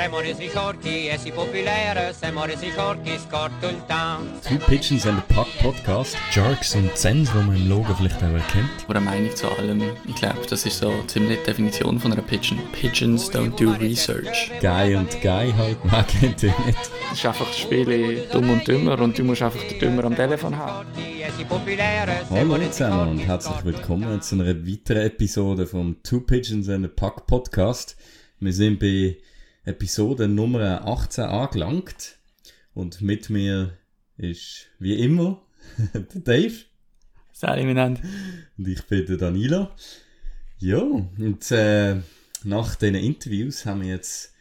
Siamo resi forti e si popolare, siamo resi forti, scorto il town. Two Pigeons and a Puck Podcast. Jerks und Zens, die man im Logo vielleicht auch erkennt. Oder Meinung zu allem. Ich glaube, das ist so ziemlich die Definition von einer Pigeon. Pigeons don't do research. Guy und Guy halt, man kennt ihn nicht. Es ist einfach das Spiel dumm und dümmer und du musst einfach den Dümmer am Telefon haben. Hallo zusammen und herzlich willkommen zu einer weiteren Episode vom Two Pigeons and a Puck Podcast. Wir sind bei Episode Nummer 18 angelangt und mit mir ist wie immer der Dave Sali miteinander. und ich bin der Danilo. Ja, und äh, nach diesen Interviews haben wir jetzt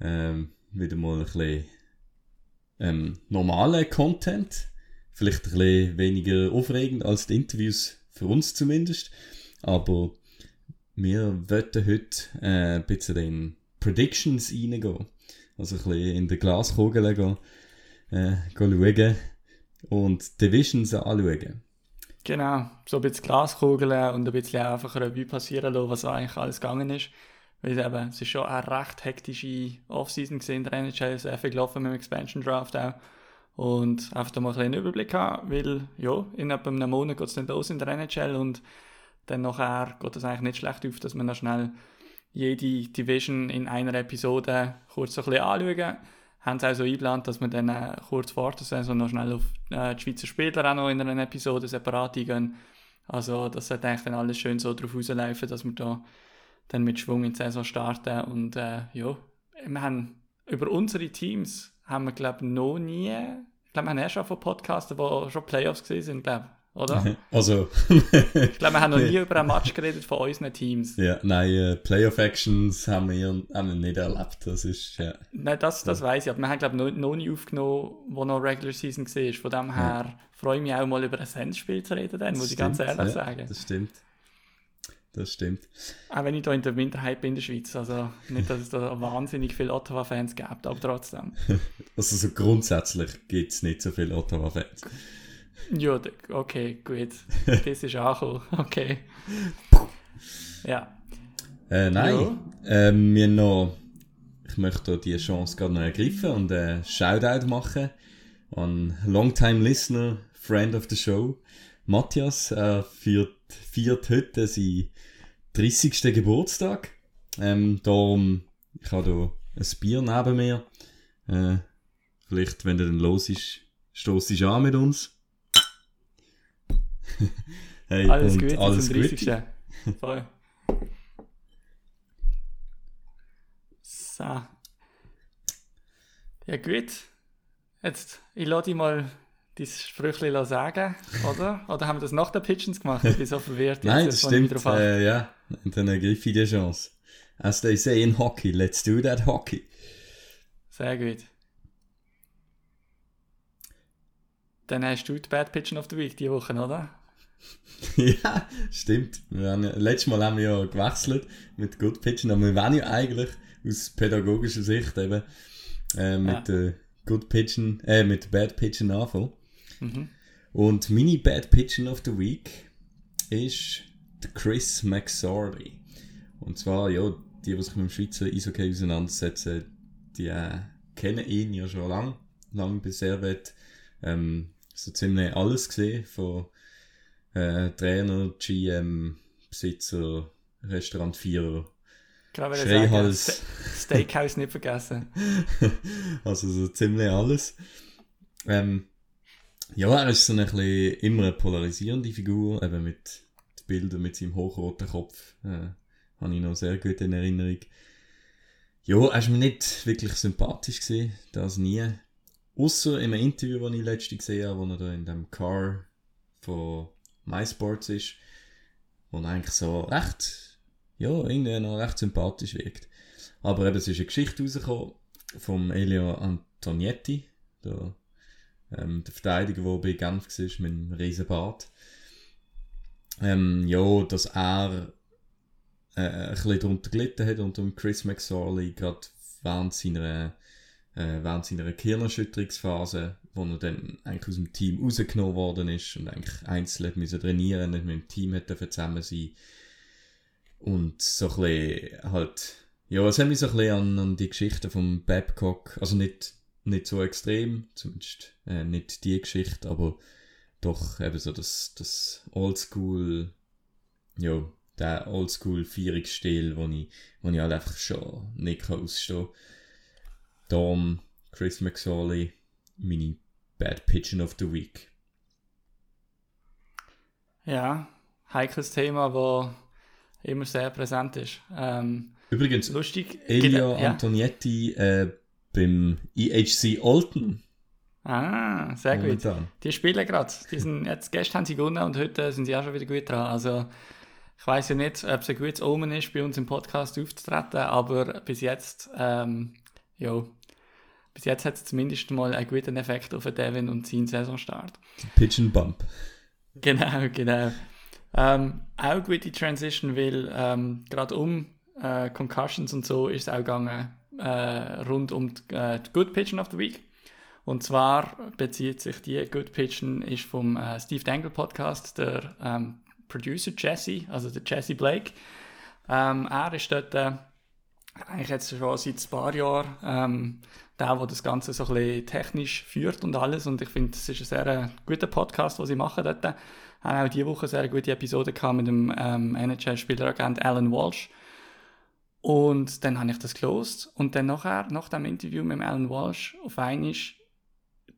ähm, wieder mal ein bisschen ähm, normalen Content. Vielleicht ein bisschen weniger aufregend als die Interviews, für uns zumindest. Aber wir wollten heute äh, ein bisschen in Predictions reingehen. Also ein bisschen in der Glaskugel gehen, äh, gehen schauen und Divisions anschauen. Genau, so ein bisschen Glaskugeln und ein bisschen einfach Revue passieren lassen, was eigentlich alles gegangen ist. Weil eben, es ist schon eine recht hektische Offseason in der NHL, sehr viel gelaufen mit dem Expansion Draft auch. Und einfach da mal ein bisschen einen Überblick haben, weil ja, in etwa einem Monat geht es dann los in der NHL und dann nachher geht es eigentlich nicht schlecht auf, dass man noch schnell jede Division in einer Episode kurz ein bisschen anschauen. Haben sie so eingeplant, dass wir dann äh, kurz vor der Saison noch schnell auf äh, die Schweizer Spieler auch noch in einer Episode separat eingehen. Also das sollte eigentlich dann alles schön so drauf rauslaufen, dass wir da dann mit Schwung in die Saison starten. Und äh, ja, wir haben über unsere Teams haben wir glaube noch nie, ich glaube wir haben erst schon von Podcasten, wo schon Playoffs gesehen sind, glaube oder? Also, Ich glaube, wir haben noch nie über einen Match geredet von unseren Teams. ja, nein, äh, Playoff-Actions haben wir, haben wir nicht erlebt. Das ist, ja. Nein, das, das weiß ich, aber wir haben, glaube ich, noch, noch nie aufgenommen, wo noch Regular Season war. Von dem her freue ich mich auch mal über ein Sens-Spiel zu reden, dann, muss ich ganz Stimmt, ehrlich ja, sagen. Das stimmt. Das stimmt. Auch wenn ich da in der Minderheit bin in der Schweiz. Also nicht, dass es da wahnsinnig viele Ottawa-Fans gibt, aber trotzdem. Also so grundsätzlich gibt es nicht so viele Ottawa-Fans. Ja, okay, gut. Das ist angekommen. Okay. Ja. Äh, nein, ähm, wir haben noch, ich möchte die Chance gerade noch ergreifen und einen Shoutout machen an Longtime Listener, Friend of the Show, Matthias. Er feiert, feiert heute seinen 30. Geburtstag. Ähm, darum, ich habe hier ein Bier neben mir. Äh, vielleicht, wenn der dann los ist, stoßt dich an mit uns. hey, Alles Gute alles zum 30. Gute. Voll. So. Ja gut. Jetzt, ich lasse dich mal dein Sprüchli sagen, oder? Oder haben wir das nach den Pitchens gemacht? Ich bin so verwirrt. Nein, jetzt, das stimmt. Äh, ja, und dann ergreife ich die Chance. As they say in hockey, let's do that hockey. Sehr gut. Dann hast du die Bad Pitchen of the Week diese Woche, oder? ja, stimmt. Wir haben, letztes Mal haben wir ja gewechselt mit Good Pitchen, aber wir wollen ja eigentlich aus pädagogischer Sicht eben äh, mit Ja. der Good Pitchen, äh, mit Bad Pitchen anfangen. Mhm. Und meine Bad Pitchen of the Week ist Chris McSorley. Und zwar, ja, die, die sich mit dem Schweizer Eishockey auseinandersetzen, die äh, kennen ihn ja schon lang, lang bis er wird ähm, so ziemlich alles gesehen, von äh, Trainer, GM, Besitzer, Restaurantvierer, Gerade wollte Schreihals. sagen, Steakhouse nicht vergessen. also so ziemlich alles. Ähm, ja, er ist so ein bisschen immer eine polarisierende Figur, eben mit den Bildern mit seinem hochroten Kopf. Äh, habe ich noch sehr gut in Erinnerung. Ja, er ist mir nicht wirklich sympathisch gesehen, das nie. Außer in einem Interview, das ich letztens gesehen habe, wo er da in dem Car von MySports ist, er eigentlich so recht, ja, irgendwie noch recht sympathisch wirkt. Aber eben, es ist eine Geschichte rausgekommen vom Elio Antonietti, der, ähm, der Verteidiger, der bei Genf war, mit dem riesen Bart. Ähm, ja, dass er äh, ein bisschen darunter gelitten hat unter dem Chris McSorley, gerade während seiner, äh, seiner Gehirnerschütterungsphase, wo er dann eigentlich aus dem Team rausgenommen worden ist und eigentlich einzeln müssen trainieren, nicht mit dem Team hat zusammen sein. Und so ein bisschen halt ja, es hat mich so ein bisschen an, an die Geschichte vom Babcock, also nicht, nicht so extrem, zumindest äh, nicht die Geschichte, aber doch eben so das, das Oldschool, ja, der Oldschool-Feierungsstil, wo ich, wo ich halt einfach schon nicht kann ausstehen Chris McSorley, meine Bad Pigeon of the Week. Ja, heikles Thema, das immer sehr präsent ist. Ähm, Übrigens, lustig. Geda- ja. Antonietti äh, beim EHC Alton. Ah, sehr gut. momentan. Die spielen gerade. Die sind jetzt gestern haben sie gewonnen und heute sind sie auch schon wieder gut dran. Also ich weiß ja nicht, ob es ein gutes Omen ist, bei uns im Podcast aufzutreten, aber bis jetzt, ähm, ja, bis jetzt hat es zumindest mal einen guten Effekt auf Devin und seinen Saisonstart. Pigeon Bump. Genau, genau. Ähm, auch gute Transition, weil ähm, gerade um äh, Concussions und so ist es auch gegangen äh, rund um die, äh, die Good Pigeon of the Week. Und zwar bezieht sich die Good Pigeon ist vom äh, Steve Dangle Podcast, der ähm, Producer Jesse, also der Jesse Blake. Ähm, er ist dort äh, eigentlich jetzt schon seit ein paar Jahren ähm, der, der das Ganze so ein bisschen technisch führt und alles. Und ich finde, es ist ein sehr äh, guter Podcast, den sie machen dort. Wir haben auch diese Woche eine sehr gute Episode gehabt mit dem ähm, NHL-Spieleragent Alan Walsh. Und dann habe ich das gelost und dann nachher, nach dem Interview mit Alan Walsh, auf einmal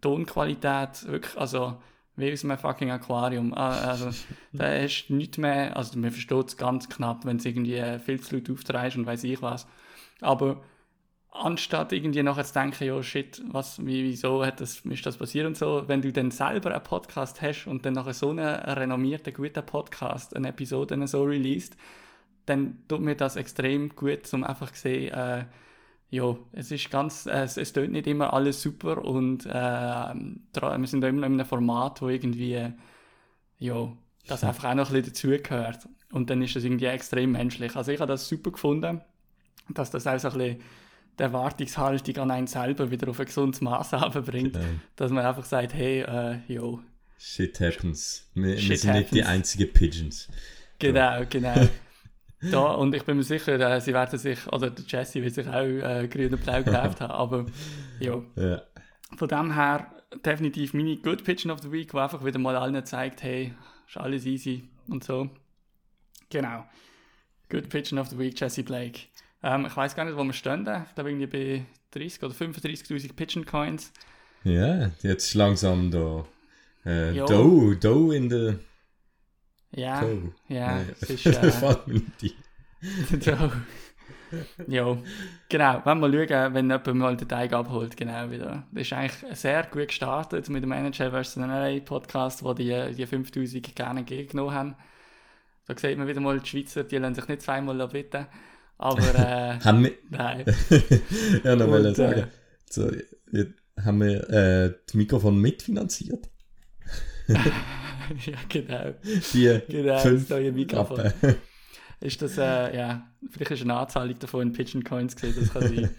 Tonqualität, wirklich, also wie aus einem fucking Aquarium. Ah, Also, da ist nichts mehr, also man versteht es ganz knapp, wenn es irgendwie äh, viel zu laut auftreibst und weiß ich was. Aber anstatt irgendwie nachher zu denken, ja shit, was, wie, wieso hat das, ist das passiert und so, wenn du dann selber einen Podcast hast und dann nachher so einen renommierten, guten Podcast, eine Episode so released, dann tut mir das extrem gut, um einfach zu sehen, äh, ja, es ist ganz, äh, es, es tut nicht immer alles super und äh, wir sind da immer noch in einem Format, wo irgendwie, ja, das einfach auch noch ein bisschen dazugehört. Und dann ist das irgendwie extrem menschlich. Also ich habe das super gefunden, dass das auch so ein bisschen die Erwartungshaltung an einen selber wieder auf ein gesundes Maß bringt, Genau. dass man einfach sagt, hey, äh, jo, Shit happens. Wir, wir Shit sind nicht die happens. einzigen Pigeons. Genau, genau. da, und ich bin mir sicher, äh, sie werden sich, oder der Jesse wird sich auch äh, grün und blau gekauft haben, aber ja, Ja. von dem her definitiv meine Good Pigeon of the Week, wo einfach wieder mal allen zeigt, hey, ist alles easy und so. Genau. Good Pigeon of the Week, Jesse Blake. Ähm, ich weiß gar nicht, wo wir stehen. Ich glaube irgendwie bei 30 oder 35.000 Pigeon Coins. ja, jetzt ist langsam da. Äh, Dough in der. Ja, ja, Nein, es ist... Äh, so. ja, genau. Wenn wir schauen, wenn jemand mal den Teig abholt, genau wieder. Das ist eigentlich sehr gut gestartet mit dem NHL vs. NRA Podcast, wo die, die 5000 gerne entgegengenommen haben. Da sieht man wieder mal, die Schweizer, die lassen sich nicht zweimal bitten. Aber, äh, Haben wir. nein. ja, noch Und, wollte äh, sagen. So, haben wir äh, das Mikrofon mitfinanziert. ja, genau. Die Genau, das fünf neue Mikrofon. Rappen. Ist das, äh, ja, vielleicht ist eine Anzahlung davon in Pigeon Coins gesehen, das kann sein.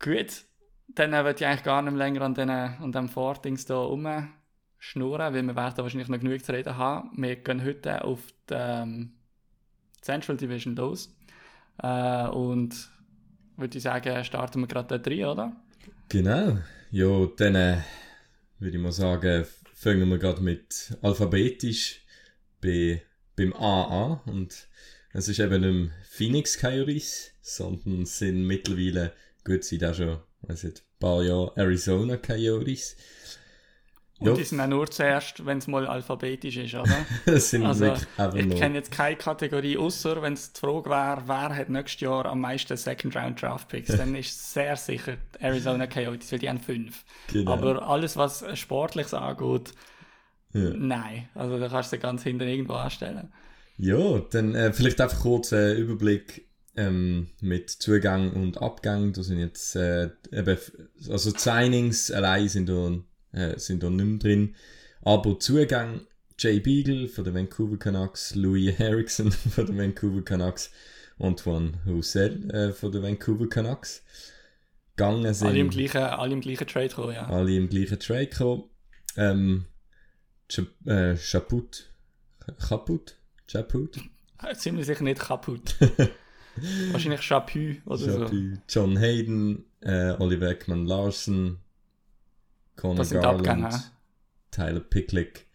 Gut, dann äh, ich eigentlich gar nicht mehr länger an, den, an dem Vordings hier rumschnurren, weil wir werden wahrscheinlich noch genug zu reden haben. Wir gehen heute auf die ähm, Central Division los. Äh, und würde ich sagen, starten wir gerade dort rein, oder? Genau. Ja, dann äh, würde ich mal sagen, fangen wir gerade mit alphabetisch bei, beim A an. Und es ist eben nicht Phoenix Coyotes, sondern sind mittlerweile, gut, sind auch schon, weiß nicht, ein paar Jahre Arizona Coyotes. Und Ja. die sind auch nur zuerst, wenn es mal alphabetisch ist, oder? Es sind Also, wirklich Ich kenne jetzt keine Kategorie, außer wenn es die Frage wäre, wer hat nächstes Jahr am meisten Second Round Draft Picks, dann ist es sehr sicher Arizona Coyotes, weil die haben fünf. Genau. Aber alles, was Sportliches angeht, Ja. nein. Also da kannst du sie ganz hinten irgendwo anstellen. Ja, dann äh, vielleicht einfach kurz einen Überblick ähm, mit Zugang und Abgang. Da sind jetzt äh, eben, also Signings allein sind da, äh, sind da nicht mehr drin. Aber Zugang Jay Beagle von den Vancouver Canucks, Louis Erickson von den Vancouver Canucks, Antoine Roussel äh, von den Vancouver Canucks. Gegangen sind Alle im gleichen, alle im gleichen Trade kommen, ja. alle im gleichen Trade gekommen. Ähm, äh, Chaput, Chaput, Chaput, Ziemlich sicher nicht kaputt. Wahrscheinlich Chapu oder so. Chapu, John Hayden, äh, Oliver Ekman Larson, Conor Das sind Garland, Abgänge. Tyler Picklick,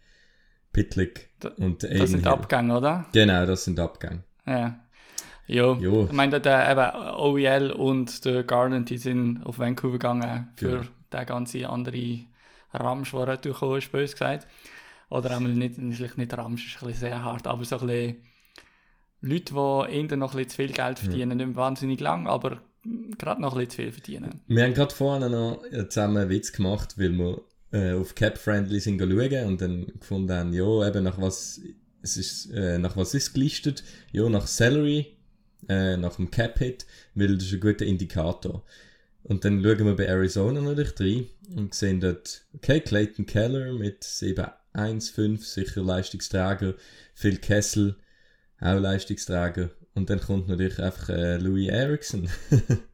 Pitlick Da- und Aiden Das sind Hill. Abgänge, oder? Genau, das sind Abgänge. Ja. Jo. Jo. Ich meine, der eben OEL und der Garland, die sind auf Vancouver gegangen für Genau. den ganzen andere Ramsch, der durchgekommen ist, bös gesagt. Oder einmal nicht, vielleicht nicht Ramsch, ist ein bisschen sehr hart, aber so ein bisschen Leute, die eher noch ein bisschen zu viel Geld verdienen, nicht mehr wahnsinnig lang, aber gerade noch ein bisschen zu viel verdienen. Wir haben gerade vorhin noch äh, zusammen einen Witz gemacht, weil wir äh, auf Cap-Friendly sind schauen und dann gefunden haben, ja, eben nach was, es ist, äh, nach was ist gelistet? Ja, nach Salary, äh, nach dem Cap-Hit, weil das ist ein guter Indikator. Und dann schauen wir bei Arizona natürlich rein und sehen dort, okay, Clayton Keller mit 7-1-5, sicher Leistungsträger, Phil Kessel, auch Leistungsträger. Und dann kommt natürlich einfach äh, Louis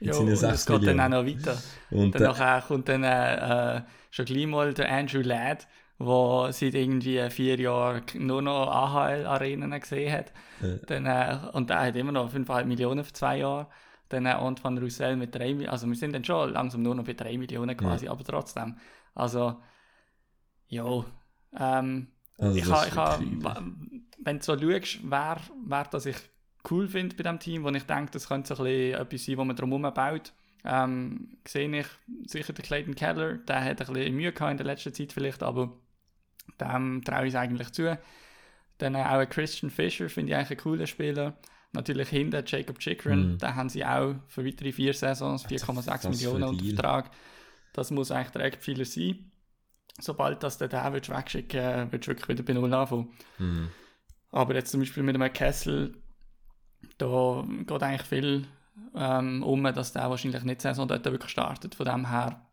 Ja, seinen und 6 es geht dann auch noch weiter. Und Dann äh, kommt dann äh, äh, schon gleich mal der Andrew Ladd, der seit irgendwie vier Jahren nur noch AHL-Arenen gesehen hat. Ja. Dann, äh, und der hat immer noch 5,5 Millionen für zwei Jahre. Dann äh, Antoine Roussel mit 3 Millionen. Also wir sind dann schon langsam nur noch bei 3 Millionen quasi, aber trotzdem. Also, ja. Ähm, also ich das wenn du so schaust, wer, wer das ich cool finde bei diesem Team, wo ich denke, das könnte so ein bisschen etwas sein, wo man drumherum baut, ähm, sehe ich sicher den Clayton Keller, der hat ein bisschen Mühe gehabt in der letzten Zeit vielleicht, aber dem traue ich es eigentlich zu. Dann auch ein Christian Fischer finde ich eigentlich einen coolen Spieler. Natürlich hinter Jacob Chikrin, Mhm. den haben sie auch für weitere vier Saisons, 4,6 was für ein Millionen unter. Vertrag. Das muss eigentlich der Eckpfeiler sein. Sobald das der den willst wegschicken äh, willst du wirklich wieder bei Null anfangen. Mhm. Aber jetzt zum Beispiel mit einem Kessel, da geht eigentlich viel ähm, um, dass der wahrscheinlich nicht Saison dort wirklich startet. Von dem her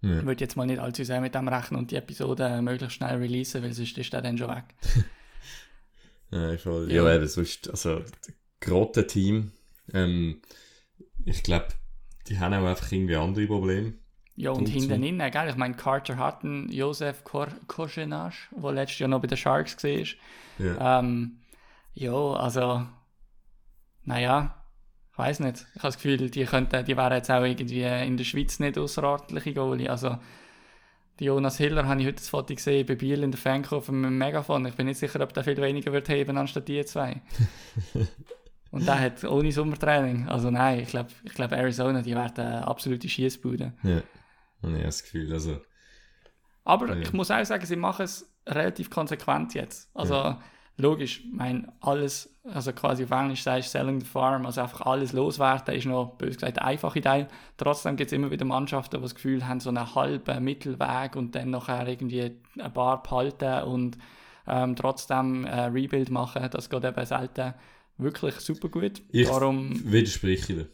Ja. würde ich jetzt mal nicht allzu sehr mit dem rechnen und die Episode möglichst schnell releasen, weil sonst ist der dann schon weg. Ja, voll. Ja. Ja, eben, sonst, also, grotte Team, ähm, ich glaube, die haben auch einfach irgendwie andere Probleme. Ja, und hinten innen, gell? Ich meine, Carter Hutton, Josef Koschenasch, der letztes Jahr noch bei den Sharks war. Ja. Ähm, ja, also, naja, ich weiß nicht. Ich habe das Gefühl, die, könnten, die wären jetzt auch irgendwie in der Schweiz nicht außerordentliche Goalie. Also, die Jonas Hiller habe ich heute das Foto gesehen bei Biel in der Fankurve mit dem Megafon. Ich bin nicht sicher, ob der viel weniger wird heben anstatt die zwei. Und der hat ohne Sommertraining. Also nein, ich glaube, ich glaub Arizona, die werden eine absolute Schiessbude. ja. Und ich habe das Gefühl, also, Aber Ja. ich muss auch sagen, sie machen es relativ konsequent jetzt. Also logisch, ich meine, alles, also quasi auf Englisch sagst selling the farm, also einfach alles loswerden, ist noch, bös gesagt, der einfache Teil. Trotzdem gibt es immer wieder Mannschaften, die das Gefühl haben, so einen halben Mittelweg und dann nachher irgendwie ein paar behalten und ähm, trotzdem ein Rebuild machen. Das geht eben selten wirklich super gut. ich Darum, widerspreche dir.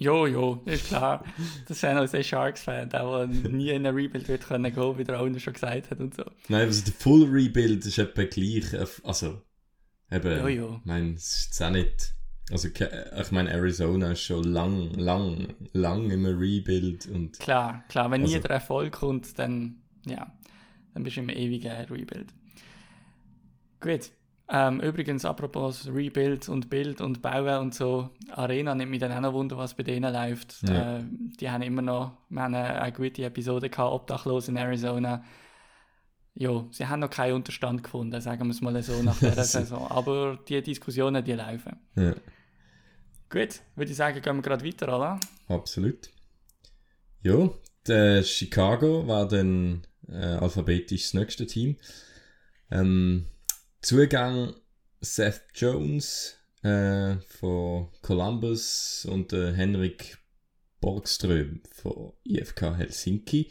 Jo, jo, ist klar. Das ist auch ein Sharks-Fan, der, der nie in ein Rebuild wird können gehen, wie der Owner schon gesagt hat und so. Nein, also der Full Rebuild ist etwa gleich, äh, also, eben, Ja, ja. ich meine, es ist jetzt auch nicht, also, ke- ich meine, Arizona ist schon lang, lang, lang im Rebuild und, Klar, klar, wenn nie Also- der Erfolg kommt, dann, ja, dann bist du im ewigen Rebuild. Gut. Ähm, übrigens, apropos Rebuild und Bild und Bauen und so, Arena nimmt mich dann auch noch Wunder, was bei denen läuft. Ja. Äh, die haben immer noch, wir haben eine, eine gute Episode gehabt, Obdachlos in Arizona. Ja, sie haben noch keinen Unterstand gefunden, sagen wir es mal so nach dieser Saison. Aber die Diskussionen, die laufen. ja, Gut, würde ich sagen, gehen wir gerade weiter, oder? absolut. Ja, der Chicago war dann äh, alphabetisch das nächste Team. Ähm, Zugang Seth Jones äh, von Columbus und äh, Henrik Borgström von IFK Helsinki.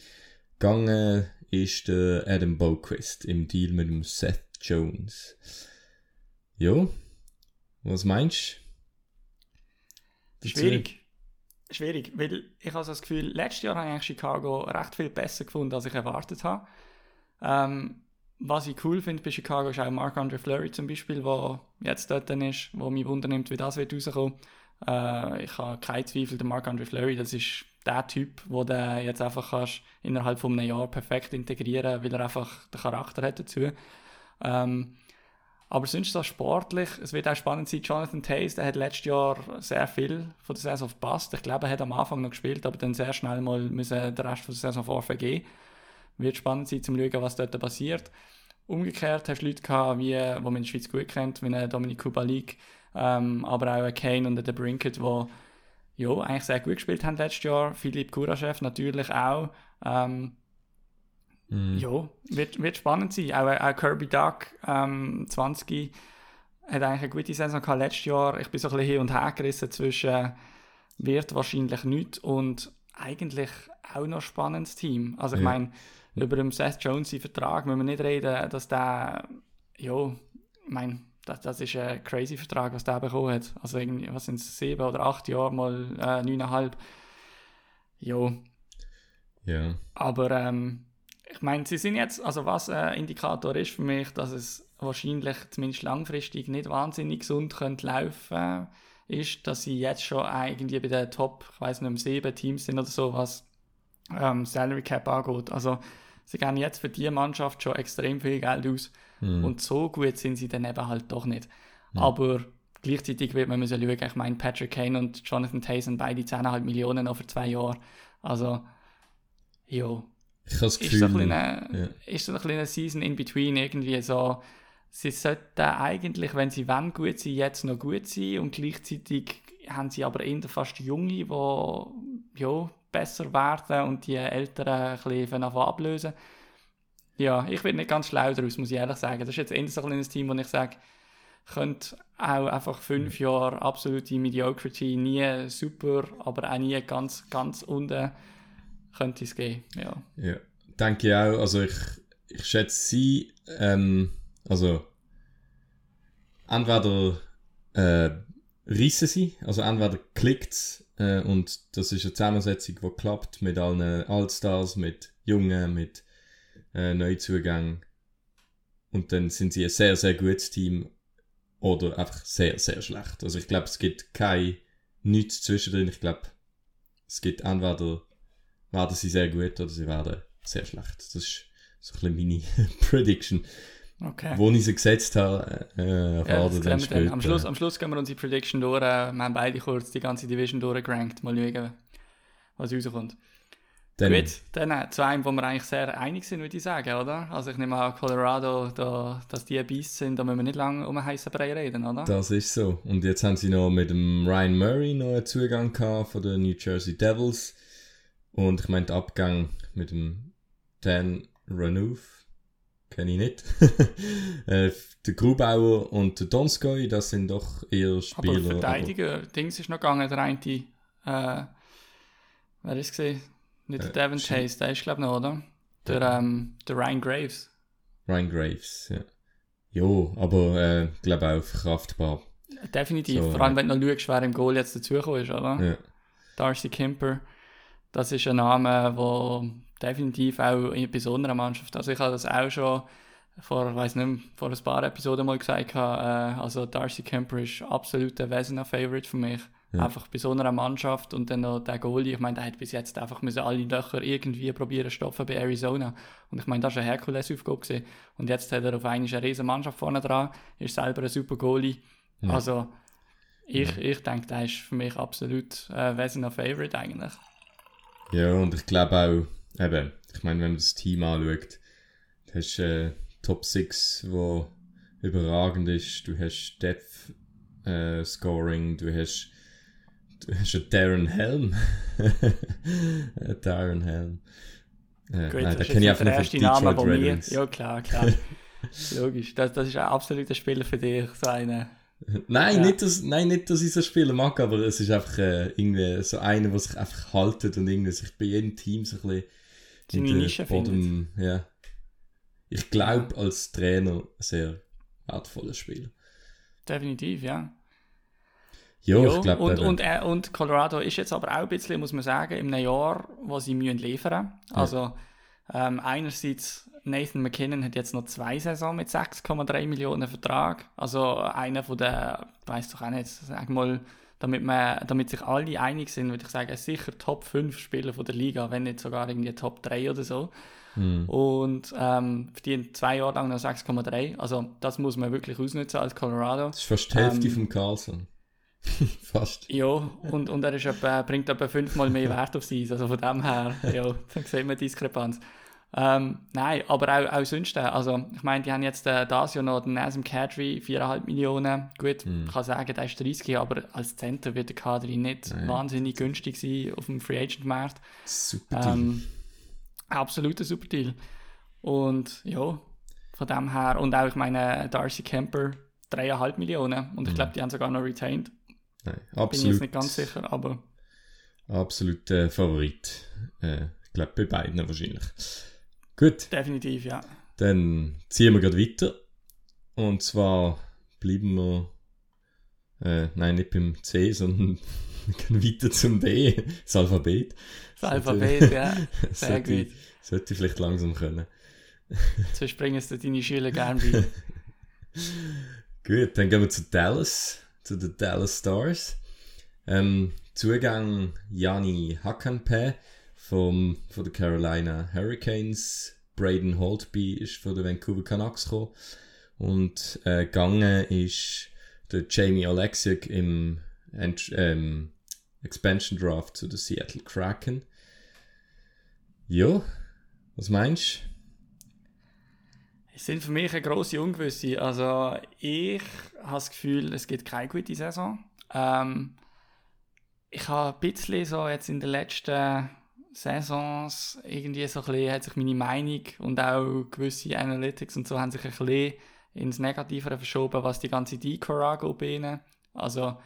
Gegangen ist der Adam Boquist im Deal mit dem Seth Jones. Ja, was meinst du? Schwierig. Schwierig, weil ich habe das Gefühl, letztes Jahr habe ich Chicago recht viel besser gefunden, als ich erwartet habe. Ähm, was ich cool finde bei Chicago ist auch Marc-André Fleury zum Beispiel, der jetzt dort ist, wo mich wundernimmt, wie das wird rauskommen. Äh, ich habe keinen Zweifel, der Marc-André Fleury, das ist der Typ, wo du jetzt einfach kannst innerhalb von einem Jahr perfekt integrieren, weil er einfach den Charakter hat dazu. Ähm, Aber sonst so sportlich, es wird auch spannend sein, Jonathan Taze, der hat letztes Jahr sehr viel von der Saison verpasst. Ich glaube, er hat am Anfang noch gespielt, aber dann sehr schnell mal müssen den Rest von der Saison vorvergehen. Wird spannend sein, zum schauen, was dort passiert. Umgekehrt hast du Leute gehabt, wie, die man in der Schweiz gut kennt, wie Dominik Kubalik, ähm, aber auch Kane und der Brinket, die ja, eigentlich sehr gut gespielt haben letztes Jahr. Philipp Kuraschew natürlich auch. Ähm, mm. Ja, wird, wird spannend sein. Auch, auch Kirby Duck, ähm, 20, hat eigentlich eine gute Saison gehabt letztes Jahr. Ich bin so ein bisschen hin und her gerissen zwischen wird wahrscheinlich nicht und eigentlich auch noch ein spannendes Team. Also ich ja. meine, über den Seth Jones Vertrag müssen wir nicht reden, dass der, ja, ich meine, das, das ist ein crazy Vertrag, was der bekommen hat. Also irgendwie, was sind es, sieben oder acht Jahre mal äh, neuneinhalb. Jo. Ja. Aber ähm, ich meine, sie sind jetzt, also was ein Indikator ist für mich, dass es wahrscheinlich zumindest langfristig nicht wahnsinnig gesund könnte laufen ist, dass sie jetzt schon irgendwie bei den Top, ich weiß nicht, sieben Teams sind oder so, was ähm, Salary Cap angeht. Also sie geben jetzt für diese Mannschaft schon extrem viel Geld aus. Mhm. Und so gut sind sie dann eben halt doch nicht. Mhm. Aber gleichzeitig wird man müssen schauen, ich meine, Patrick Kane und Jonathan Tyson beide 10,5 Millionen noch für zwei Jahre. Also, ja. Ich habe das Gefühl, ist so ein kleiner, ja. ist so ein kleiner Season in between irgendwie so. Sie sollten eigentlich, wenn sie wollen, gut sein, jetzt noch gut sein und gleichzeitig haben sie aber eher fast Junge, die ja, besser werden und die Älteren ein bisschen ablösen ja, ich bin nicht ganz schlau daraus, muss ich ehrlich sagen. Das ist jetzt eher so ein Team, wo ich sage, könnte auch einfach fünf Jahre absolute Mediocrity, nie super, aber auch nie ganz, ganz unten, könnte es gehen. Ja, ja denke ich auch. Also ich, ich schätze sie, ähm, also entweder äh, rissen sie, also entweder klickt es äh, und das ist eine Zusammensetzung, die klappt mit allen Allstars, mit Jungen, mit äh, Neuzugängen. Und dann sind sie ein sehr, sehr gutes Team oder einfach sehr, sehr schlecht. Also ich glaube, es gibt kein nichts zwischendrin. Ich glaube, es gibt entweder werden sie sehr gut oder sie werden sehr schlecht. Das ist so ein bisschen meine Prediction. Okay. Wo ich sie gesetzt habe, äh, ja, dann später. Am Schluss, am Schluss gehen wir unsere Prediction durch. Äh, wir haben beide kurz die ganze Division durchgerankt. Mal schauen, was rauskommt. Dann. Gut, dann äh, zu einem, wo wir eigentlich sehr einig sind, würde ich sagen, oder? Also ich nehme an, Colorado, da, dass die Beasts sind, da müssen wir nicht lange um einen heißen Brei reden, oder? Das ist so. Und jetzt haben sie noch mit dem Ryan Murray noch einen Zugang gehabt von den New Jersey Devils. Und ich meine, der Abgang mit dem Dan Renouf, kenne ich nicht. äh, der Grubauer und der Donskoy, das sind doch eher Spieler. Aber Verteidiger, aber... Dings ist noch gegangen, der eine, äh, wer ist gesehen? Nicht der Devon Chase, der ist glaube ich noch, oder? Der, ähm, der Ryan Graves. Ryan Graves, ja. Jo, aber äh, glaube auch verkraftbar. Definitiv, so, vor allem wenn du noch schaust, wer im Goal jetzt dazugekommen ist, oder? Ja. Darcy Kimper, das ist ein Name, der definitiv auch in besonderer Mannschaft, also ich habe das auch schon vor, weiß nicht, vor ein paar Episoden mal gesagt, äh, also Darcy Kemper ist absolut ein Wesener Favorite für mich. Ja. Einfach bei so einer Mannschaft und dann noch der Goalie, ich meine, der hat bis jetzt einfach müssen alle Löcher irgendwie probieren stopfen bei Arizona. Und ich meine, das war eine Herkulesaufgabe gewesen. Und jetzt hat er auf einmal eine riesige Mannschaft vorne dran, ist selber ein super Goalie. Ja. Also, ich, ja. ich denke, der ist für mich absolut äh, Wesener Favorite eigentlich. Ja, und ich glaube auch, eben, ich meine, wenn man das Team anschaut, du hast äh, Top 6, wo überragend ist, du hast Depth äh, Scoring, du hast Du hast einen Darren Helm. Darren Helm. Äh, Gut, nein, da kenne ich einfach nur von Name von mir. Ja, klar, klar. Logisch. Das, das ist ein absoluter Spieler für dich, so eine. Nein, ja. nicht, dass, nein, nicht, dass ich so Spieler mag, aber es ist einfach äh, irgendwie so einer, der sich einfach haltet und irgendwie sich bei jedem Team so ein bisschen seine Nische findet. Ja. Ich glaube, als Trainer sehr wertvoller Spieler. Definitiv, ja. Ja, ich glaube. Und, und, äh, und Colorado ist jetzt aber auch ein bisschen, muss man sagen, einem Jahr, wo sie müssen liefern müssen. Also ähm, einerseits Nathan McKinnon hat jetzt noch zwei Saison mit 6,3 Millionen Vertrag. Also einer von der, ich weiß doch auch nicht, sag mal damit, man, damit sich alle einig sind, würde ich sagen, sicher Top 5 Spieler von der Liga, wenn nicht sogar irgendwie Top 3 oder so. Mhm. Und ähm, verdienen zwei Jahre lang noch 6,3. Also das muss man wirklich ausnutzen als Colorado. Das ist fast die Hälfte Ähm, vom Carlson. fast. Ja, und, und er ist etwa, bringt etwa fünfmal mehr Wert aufs Eis. Also von dem her, ja, dann sieht man die Diskrepanz. Ähm, nein, aber auch, auch sonst. äh, Also, ich meine, die haben jetzt äh, das Jahr noch den Nazem Kadri, 4,5 Millionen. Gut, Mhm. ich kann sagen, der ist 30, aber als Center wird der Kadri nicht Nein. wahnsinnig günstig sein auf dem Free Agent Markt. Super Deal. Ähm, absoluter super Deal. Und ja, von dem her, und auch, ich meine, Darcy Kemper, 3,5 Millionen. Und ich glaube, die haben sogar noch retained. Nein, Bin ich absolut. jetzt nicht ganz sicher, aber Absoluter Favorit. Äh, ich glaube, bei beiden wahrscheinlich. Gut, definitiv, ja. dann ziehen wir gerade weiter. Und zwar bleiben wir. Äh, nein, nicht beim C, sondern gehen weiter zum D, das Alphabet. Das Alphabet, ja. Sehr sollte, gut. Sollte ich vielleicht langsam können. Sonst bringen es dir deine Schüler gerne bei. Gut, dann gehen wir zu Dallas, zu den Dallas Stars. Ähm, Zugang Jani Hakanpää vom, von den Carolina Hurricanes. Braden Holtby ist von den Vancouver Canucks gekommen. Und äh, gegangen ist der Jamie Oleksiak im Ent ähm, Expansion Draft zu den Seattle Kraken. Ja, was meinst Es sind für mich eine grosse Ungewisse. Also, ich habe das Gefühl, es gibt keine gute Saison. Ähm, ich habe ein bisschen so jetzt in den letzten Saisons irgendwie so ein bisschen, hat sich meine Meinung und auch gewisse Analytics und so haben sich ein bisschen ins Negativere verschoben, was die ganze Decor angeht. Also,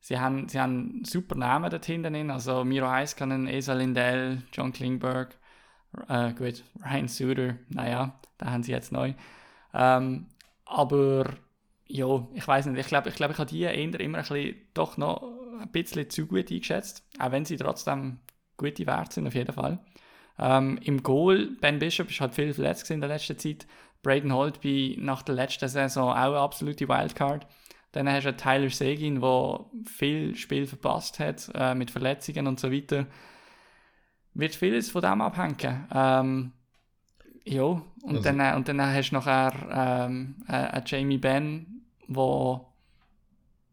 sie haben, sie haben super Namen dort hinten. Also, Miro Heiskanen, Esa Lindell, John Klingberg, äh, gut, Ryan Suter, naja, da haben sie jetzt neu. Ähm, aber ja, ich weiß nicht, ich glaube, ich, glaub, ich habe die eher immer ein bisschen, doch noch ein bisschen zu gut eingeschätzt, auch wenn sie trotzdem gute Werte sind, auf jeden Fall. Ähm, Im Goal, Ben Bishop ist halt viel verletzt in der letzten Zeit. Braden Holtby nach der letzten Saison auch eine absolute Wildcard. Dann hast du Tyler Seguin, der viel Spiel verpasst hat, äh, mit Verletzungen und so weiter. Wird vieles von dem abhängen. Ähm, ja, und, Also- dann, äh, und dann hast du nachher ähm, äh, einen Jamie Benn, wo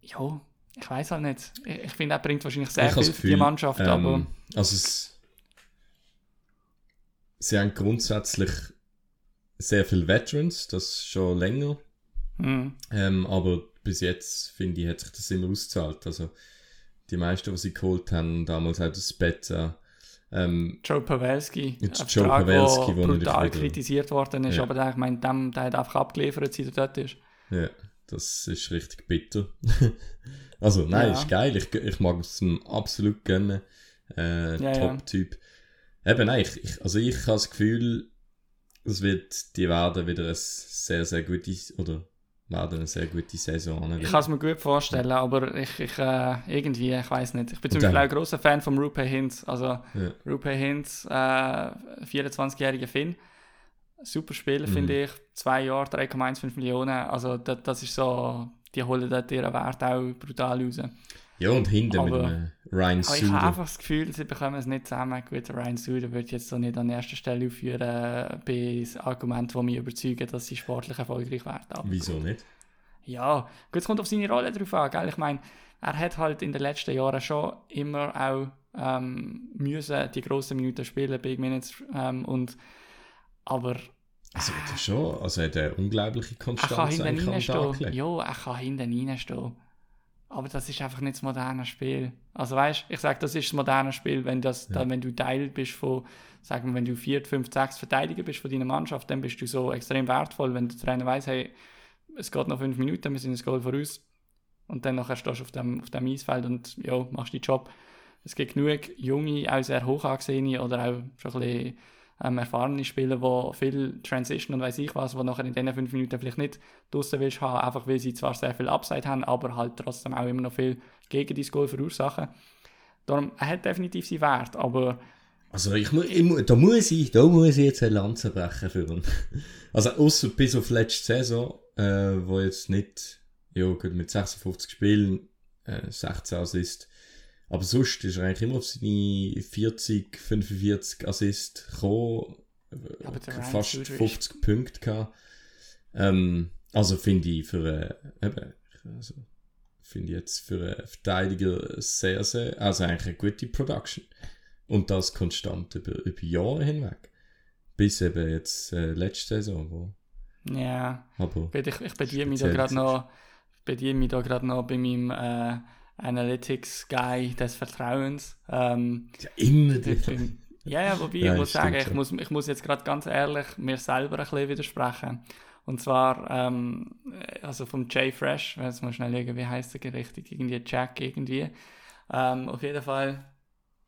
ja, ich weiß halt nicht. Ich, ich finde, er bringt wahrscheinlich sehr Ich viel für die Mannschaft, ähm, aber Also es, sie haben grundsätzlich sehr viele Veterans, das schon länger. hm, Ähm, aber bis jetzt, finde ich, hat sich das immer ausgezahlt. Also die meisten, die sie geholt haben, damals auch das Spezza. Ähm, Joe Pavelski, Joe Vertrag, Pavelski, wo brutal kritisiert worden ist, Ja. aber der, ich meine, dem, der hat einfach abgeliefert, seit er dort ist. ja, das ist richtig bitter. also nein, Ja. ist geil. Ich, ich mag es ihm absolut gönnen. Äh, Ja, ja. Top-Typ. Eben, nein, ich, ich, also ich habe das Gefühl, es wird, die werden wieder ein sehr, sehr gutes, oder werden eine sehr gute Saison anlegen. Ich kann es mir gut vorstellen, aber ich, ich äh, irgendwie, ich weiß nicht. Ich bin zum Beispiel auch ein großer Fan von Rupert Hintz. Also Ja. Rupert Hintz, äh, 24-jähriger Finn. Super Spieler, Mhm. finde ich. Zwei Jahre, 3,15 Millionen. Also das, das ist so, die holen dort ihren Wert auch brutal raus. Ja, und hinten Aber- mit dem Ryan Aber ich habe Suder. einfach das Gefühl, sie bekommen es nicht zusammen. Gut, Ryan Suder wird jetzt so nicht an erster Stelle aufführen, äh, bei Argumenten, die mich überzeugen, dass sie sportlich erfolgreich werden. Aber Wieso gut. nicht? Ja, gut, es kommt auf seine Rolle drauf an, gell? Ich meine, er hat halt in den letzten Jahren schon immer auch ähm, müssen die grossen Minuten spielen, Big Minutes, ähm, und aber Also das ist schon, also er hat eine unglaubliche er kann Konstanz hinten eigentlich am Tag. Ja, er kann hinten reinstehen. Aber das ist einfach nicht das moderne Spiel. Also weißt, ich sage, das ist das moderne Spiel, wenn, das, Ja. da, wenn du Teil bist von, sagen wir, wenn du 4, 5, 6 Verteidiger bist von deiner Mannschaft, dann bist du so extrem wertvoll, wenn der Trainer weiß, hey, es geht noch 5 Minuten, wir sind ein Goal voraus. Und dann nachher stehst du auf dem, auf dem Eisfeld und ja, machst deinen Job. Es gibt genug junge, auch sehr hoch angesehene oder auch schon ein bisschen ähm, erfahrene Spieler, die viel Transition und weiß ich was, die nachher in diesen fünf Minuten vielleicht nicht draussen willst haben, einfach weil sie zwar sehr viel Upside haben, aber halt trotzdem auch immer noch viel gegen dein Goal verursachen. Darum, er hat definitiv seinen Wert, aber Also ich, mu- ich, da muss ich, da muss ich jetzt eine Lanze brechen für ihn. Also außer bis auf letzte Saison, äh, wo jetzt nicht, ja gut, mit 56 Spielen äh, 16 Assists. Aber sonst ist er eigentlich immer auf seine 40, 45 Assists gekommen. äh, Aber fast Suter ist- 50 Punkte gehabt. Ähm, also finde ich für äh, eben, also finde ich jetzt für einen Verteidiger sehr, sehr, also eigentlich eine gute Production. Und das konstant über, über Jahre hinweg. Bis eben jetzt äh, letzte Saison, wo, Ja, aber ich, ich, bediene mich da gerade noch, bediene mich da gerade noch bei meinem äh, Analytics-Guy des Vertrauens. Ähm, ja, immer bin- ja, ja, wobei Ja, ich muss sagen, ich muss, ich muss jetzt gerade ganz ehrlich mir selber ein bisschen widersprechen. Und zwar, ähm, also vom Jay Fresh, jetzt mal schnell schauen, wie heißt der richtig, irgendwie Jack irgendwie. Ähm, auf jeden Fall,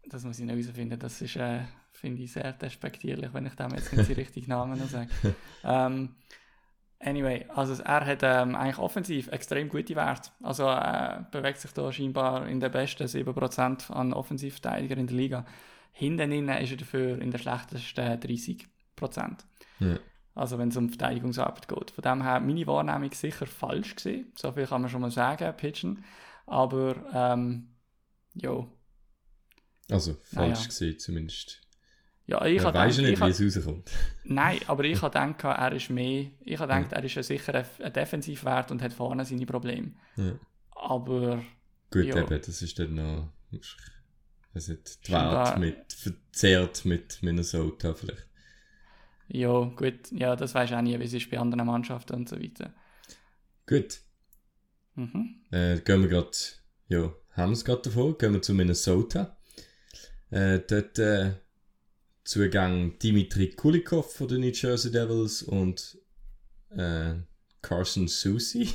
das muss ich noch herausfinden, das ist, äh, finde ich sehr despektierlich, wenn ich dem jetzt nicht die richtigen Namen noch sage. Ähm, anyway, also er hat ähm, eigentlich offensiv extrem gute Werte. Also er bewegt sich da scheinbar in den besten 7% an Offensivverteidiger in der Liga. Hinten ist er dafür in der schlechtesten 30%. Ja. Also wenn es um Verteidigungsarbeit geht. Von dem her, meine Wahrnehmung sicher falsch gesehen. So viel kann man schon mal sagen, Pitchen. Aber, ähm, jo. also falsch Naja. gesehen zumindest. Ja, ich habe weiß ja gedacht- nicht, ich wie es rauskommt. Nein, aber ich habe gedacht, er ist mehr. Ich habe gedacht, er ist ja sicher ein, Defensivwert und hat vorne seine Probleme. Ja. Aber Gut, Ja. eben, das ist dann noch. Hat die Welt mit, verzerrt mit Minnesota vielleicht. ja, gut, ja, das weiß ich auch nie, wie es ist bei anderen Mannschaften und so weiter. Gut, Mhm. äh, gehen wir gerade, ja, haben wir es gerade davor, gehen wir zu Minnesota. Äh, dort äh, Zugang Dimitri Kulikov von den New Jersey Devils und äh, Carson Susi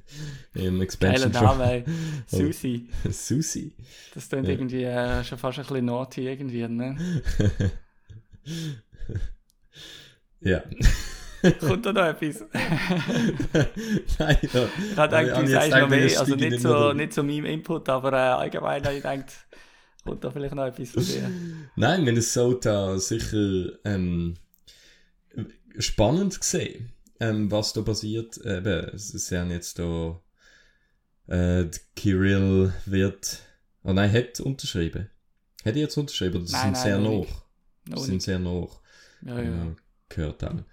im Geiler Expansion Name, Draft. ey. Susi. Susi. Das klingt Ja. irgendwie äh, schon fast ein bisschen naughty irgendwie, ne? ja. Kommt da noch etwas? Nein, ja. Ich habe gedacht, du sagst noch mehr, also nicht nicht so, nicht so meinem Input, aber äh, allgemein habe ich gedacht, kommt da vielleicht noch etwas von dir. Nein, Minnesota sicher ähm, spannend gesehen, ähm, was da passiert. Eben, sie haben jetzt da äh, Kirill wird, oh nein, hat unterschrieben. Hat er jetzt unterschrieben? Sie Nein, sind nein, sehr noch Noch sind nicht. sehr nah. Ja, ja. Ja, gehört haben.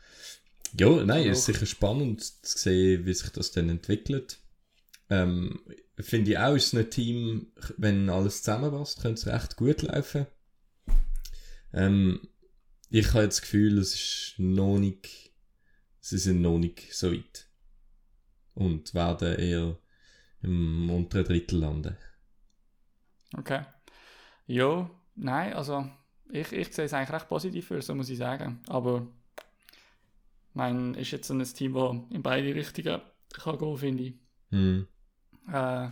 Ja, nein, es ist sicher spannend zu sehen, wie sich das dann entwickelt. Ähm, Finde ich auch, ist ein Team, wenn alles zusammenpasst, könnte es recht gut laufen. Ähm, ich habe jetzt das Gefühl, es ist noch nicht, sie sind noch nicht so weit. Und werden eher im unteren Drittel landen. Okay. Ja, nein, also ich, ich sehe es eigentlich recht positiv für, so muss ich sagen. Aber ich meine, ist jetzt ein Team, das in beide Richtungen kann gehen, finde ich. Hm. Äh,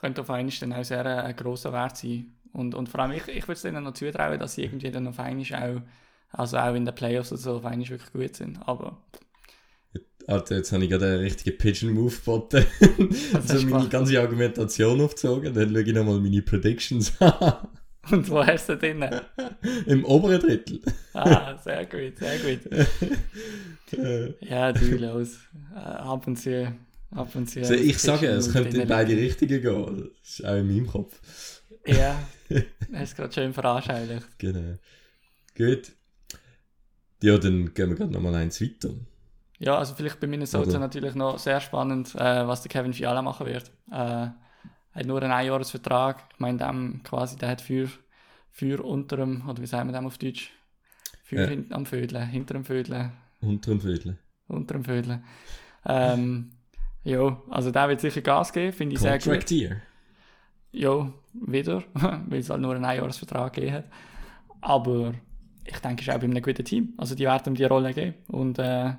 könnte auf einmal dann auch sehr äh, ein grosser Wert sein. Und, und vor allem, ich, ich würde es denen noch zutrauen, dass sie irgendwie dann auf einmal auch, also auch in den Playoffs oder so, auf einmal wirklich gut sind. Aber Alter, jetzt habe ich gerade einen richtigen Pigeon-Move geboten. also meine ganze Argumentation aufgezogen. Dann schaue ich nochmal meine Predictions an. und wo hast du drin? Im oberen Drittel. Ah, sehr gut, sehr gut. Äh, Ja, du los. Äh, ab und zu. Ab und zu. also ich sage, es Pitchen könnte in beide Richtungen gehen. Das ist auch in meinem Kopf. Ja, hast es gerade schön veranschaulicht. Genau. Gut. Ja, dann gehen wir gerade nochmal eins weiter. Ja, also vielleicht bei Minnesota Oder? natürlich noch sehr spannend, äh, was der Kevin Fiala machen wird. Äh, hat nur einen Einjahresvertrag. Ich meine, dem quasi, der hat für, für unter dem, oder wie sagen wir dem auf Deutsch? Für Ja. hin, am Vödeln, hinter dem Vödeln, Unter dem Viertel. unter dem Vödeln. Ähm, ja, also der wird sicher Gas geben, finde ich sehr gut. Contract Year. Ja, wieder, weil es halt nur einen Einjahresvertrag gegeben hat. Aber ich denke, es ist auch bei einem guten Team. Also die werden ihm die Rolle geben. Und äh,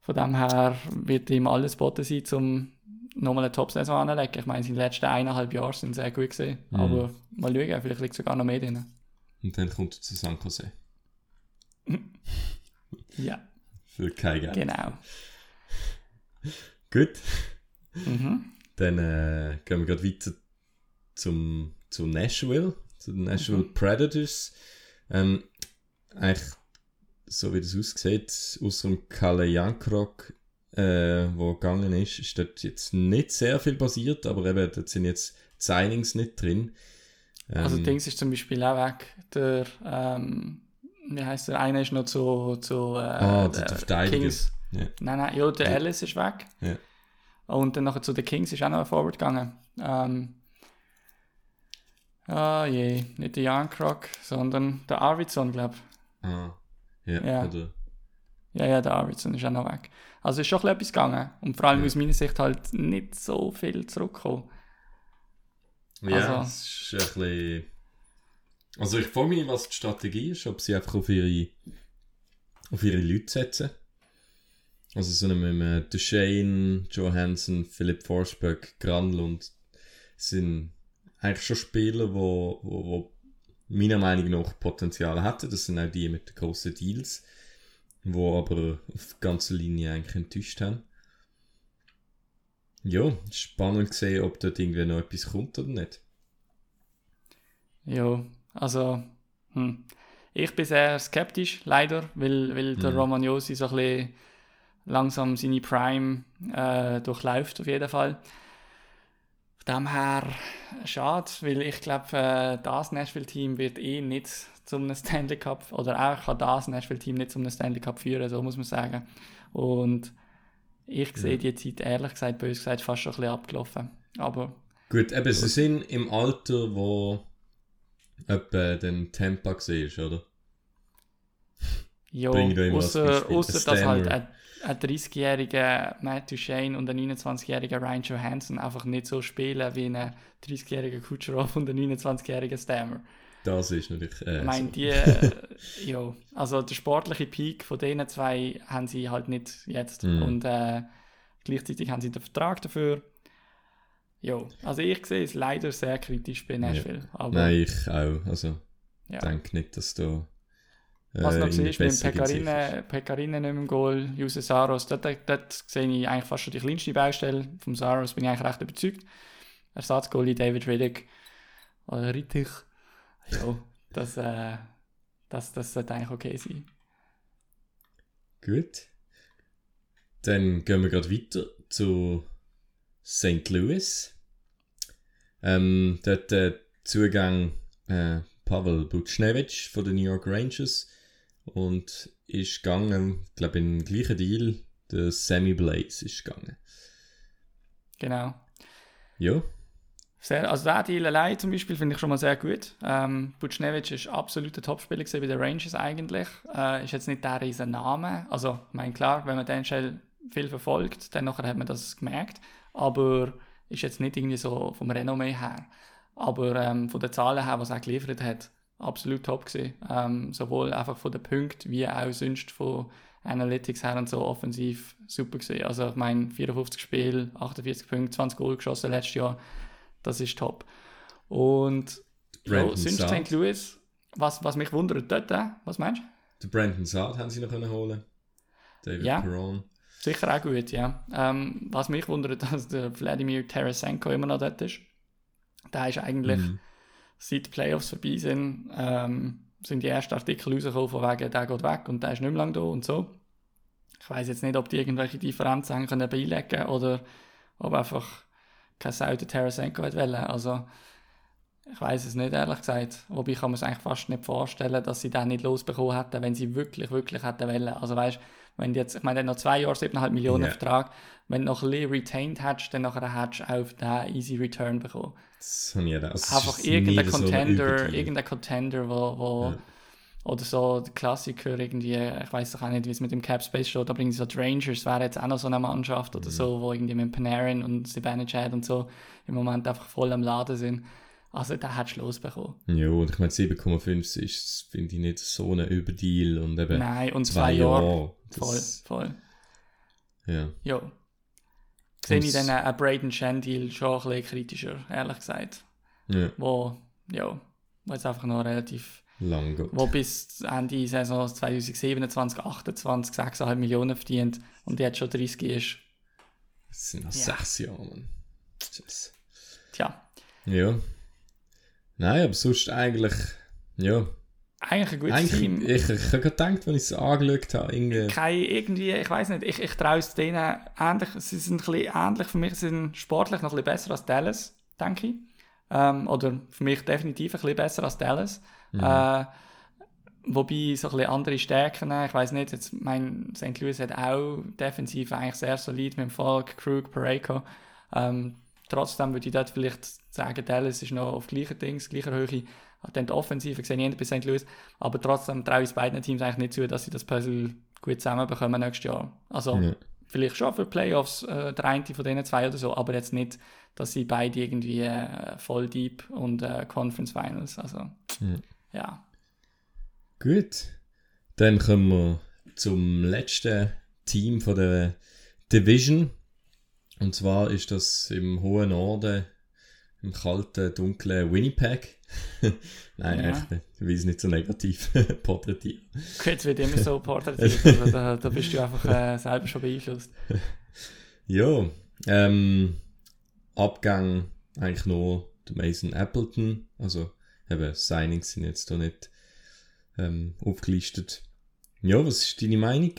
von dem her wird ihm alles geboten sein, um nochmal eine Top-Saison anzulegen. Ich meine, seine letzten eineinhalb Jahre sind sehr gut gesehen. Mhm. Aber mal schauen, vielleicht liegt sogar noch mehr drin. Und dann kommt er zu San Jose. Ja, Für kein Geld. genau. Gut. Mhm. Dann äh, gehen wir gerade weiter zum, zu Nashville, zu den Nashville Mhm. Predators. Ähm, eigentlich, so wie das aussieht, außer dem Kalle Jankrok äh, wo gegangen ist, ist dort jetzt nicht sehr viel passiert, aber eben, dort sind jetzt Signings nicht drin. Ähm, Also Dings ist zum Beispiel auch weg. Der, ähm, wie heißt der? Einer ist noch zu, zu äh, Ah, der- der Verteidiger. Kings. Ja. Nein, nein, ja, der Ja. Ellis ist weg. Ja. Und dann nachher zu den Kings ist auch noch ein Forward gegangen. Ähm, ah je, nicht der Jan Kroc, sondern der Arvidsson, glaube ich. ah, ja, Ja. Oder, Ja, ja, der Arvidsson ist auch noch weg. Also ist schon etwas gegangen. Und vor allem aus meiner Sicht halt nicht so viel zurückgekommen. ja, Also- es ist ein bisschen... Also ich frage mich, was die Strategie ist, ob sie einfach auf ihre, auf ihre Leute setzen. Also so mit einem Duchesne, Johansson, Philipp Forsberg, Granlund sind eigentlich schon Spieler, wo, wo, wo meiner Meinung nach Potenzial hätten. Das sind auch die mit den grossen Deals, wo aber auf ganzer Linie eigentlich enttäuscht haben. Ja, spannend gesehen, ob dort irgendwie noch etwas kommt oder nicht. Ja, also hm. ich bin sehr skeptisch, leider, weil, weil der Mhm. Romagnosi so ein bisschen langsam seine Prime äh, durchläuft, auf jeden Fall. Von dem her schade, weil ich glaube, äh, das Nashville-Team wird eh nicht zum Stanley Cup, oder auch kann das Nashville-Team nicht zum Stanley Cup führen, so muss man sagen. Und ich sehe die Zeit, ehrlich gesagt, bös gesagt, fast schon ein bisschen abgelaufen. Aber Gut, eben, sie sind im Alter, wo etwa den Tampa war, oder? Ja, außer, dass halt ein, ein 30-jähriger Matt Duchesne und ein 29-jähriger Ryan Johansson einfach nicht so spielen wie ein 30-jähriger Kucherov und ein 29-jähriger Stammer. Das ist natürlich. Äh, Ich meine, so. die, äh, ja, also der sportliche Peak von denen zwei haben sie halt nicht jetzt. Mhm. Und äh, gleichzeitig haben sie den Vertrag dafür. Ja, also ich sehe es leider sehr kritisch bei Nashville. Aber Nein, ich auch. Also, ich ja. denke nicht, dass da. Äh, Was noch irgendwie siehst, mit dem Besserung in Sicht ist. Pekarine, Pekarine nicht mehr im Goal, Juse Saros, dort, dort, dort sehe ich eigentlich fast schon die kleinste Baustelle. Vom Saros bin ich eigentlich recht überzeugt. Ersatzgoalie David Riddick. Oder Rittig. Ja, das, äh, das, das sollte eigentlich okay sein. Gut. Dann gehen wir gerade weiter zu St. Louis. Ähm, dort äh, Zugang äh, Pavel Butchnevich von den New York Rangers und ist gegangen, ich glaube, in den gleichen Deal, der Sammy Blaze ist gegangen. Genau. Ja, Sehr, also der Deal allein zum Beispiel finde ich schon mal sehr gut. Ähm, Butchnevich ist absolut ein Topspieler bei den Rangers eigentlich. Äh, ist jetzt nicht der riesen Name. Also, ich meine, klar, wenn man den schnell viel verfolgt, dann nachher hat man das gemerkt. Aber ist jetzt nicht irgendwie so vom Renommee her. Aber ähm, von den Zahlen her, was er geliefert hat, absolut top gewesen. Ähm, sowohl einfach von den Punkten wie auch sonst von Analytics her und so offensiv super gewesen. Also ich meine 54 Spiele, 48 Punkte, 20 Goal geschossen letztes Jahr. Das ist top. Und ja, sonst Saad. St. Louis, was, was mich wundert dort, äh, was meinst du? den Brandon Saad haben sie noch können holen. David Ja. Perron. Sicher auch gut, ja. Ähm, was mich wundert, dass der Vladimir Tarasenko immer noch dort ist. Der ist eigentlich, Mhm. Seit die Playoffs vorbei sind, ähm, sind die ersten Artikel rausgekommen von wegen, der geht weg und der ist nicht mehr lange da und so. Ich weiß jetzt nicht, ob die irgendwelche Differenzen haben können oder ob einfach kein Sau den wollen. Also, ich weiß es nicht, ehrlich gesagt. Wobei kann man es eigentlich fast nicht vorstellen, dass sie den nicht losbekommen hätten, wenn sie wirklich, wirklich hätten wollen. Also, weißt wenn du jetzt, ich meine, noch zwei Jahre, 7,5 Millionen Ja. Vertrag. Wenn du noch ein bisschen retained hättest, dann nachher hättest du auf den easy Return bekommen. Das habe ich ja es Einfach irgendein so Contender, Überdeal. irgendein Contender, wo, wo Ja. oder so der Klassiker irgendwie, ich weiß doch auch nicht, wie es mit dem Cap Space steht, aber irgendwie so die Rangers wäre jetzt auch noch so eine Mannschaft Mhm. oder so, wo irgendwie mit Panarin und Zibanejad und so im Moment einfach voll am Laden sind. Also da hättest du losbekommen. Ja, und ich meine 7,5 ist, finde ich, nicht so ein Überdeal und eben Nein, und zwei zwei, Jahre. Jahre. Voll, Das, voll. Ja. Ja. Sehe ich dann einen Braden Shen-Deal schon ein bisschen kritischer, ehrlich gesagt. ja, Wo, ja, wo jetzt einfach noch relativ, lang geht. wo bis Ende Saison 2027, 28, 6,5 Millionen verdient und jetzt schon 30 ist. Das sind noch Ja. sechs Jahre, Mann. Tschüss. Tja, Ja. Nein, aber sonst eigentlich, ja, eigentlich ein gutes Eigentlich, Team. ich, ich habe gerade gedacht, wenn ich es angeschaut habe, irgendwie... Kein, irgendwie, ich weiß nicht, ich, ich traue es denen ähnlich, sie sind ein bisschen ähnlich für mich, sie sind sportlich noch ein bisschen besser als Dallas, denke ich. Ähm, oder für mich definitiv ein bisschen besser als Dallas. Äh, wobei so ein bisschen andere Stärken, ich weiß nicht, jetzt mein St. Louis hat auch defensiv eigentlich sehr solid mit dem Falk, Krug, Pareko. Ähm, trotzdem würde ich dort vielleicht sagen, Dallas ist noch auf gleicher Dings, gleicher Höhe. Dann die Offensive sehe ich nicht bei St. Louis, aber trotzdem traue ich beiden Teams eigentlich nicht zu, dass sie das Puzzle gut zusammenbekommen nächstes Jahr. Also Ja. vielleicht schon für Playoffs, äh, der eine von denen zwei oder so, aber jetzt nicht, dass sie beide irgendwie äh, voll deep und äh, Conference Finals, also ja. Gut. Dann kommen wir zum letzten Team von der Division. Und zwar ist das im hohen Norden, im kalten, dunklen Winnipeg. Nein, Ja. echt nicht. Ich will es nicht so negativ porträtieren. Okay, Jetzt wird immer so porträtiert, also da, da bist du einfach äh, selber schon beeinflusst. Ja, ähm, Abgang eigentlich nur der Mason Appleton. Also, eben, Signings sind jetzt da nicht ähm, aufgelistet. Ja, was ist deine Meinung?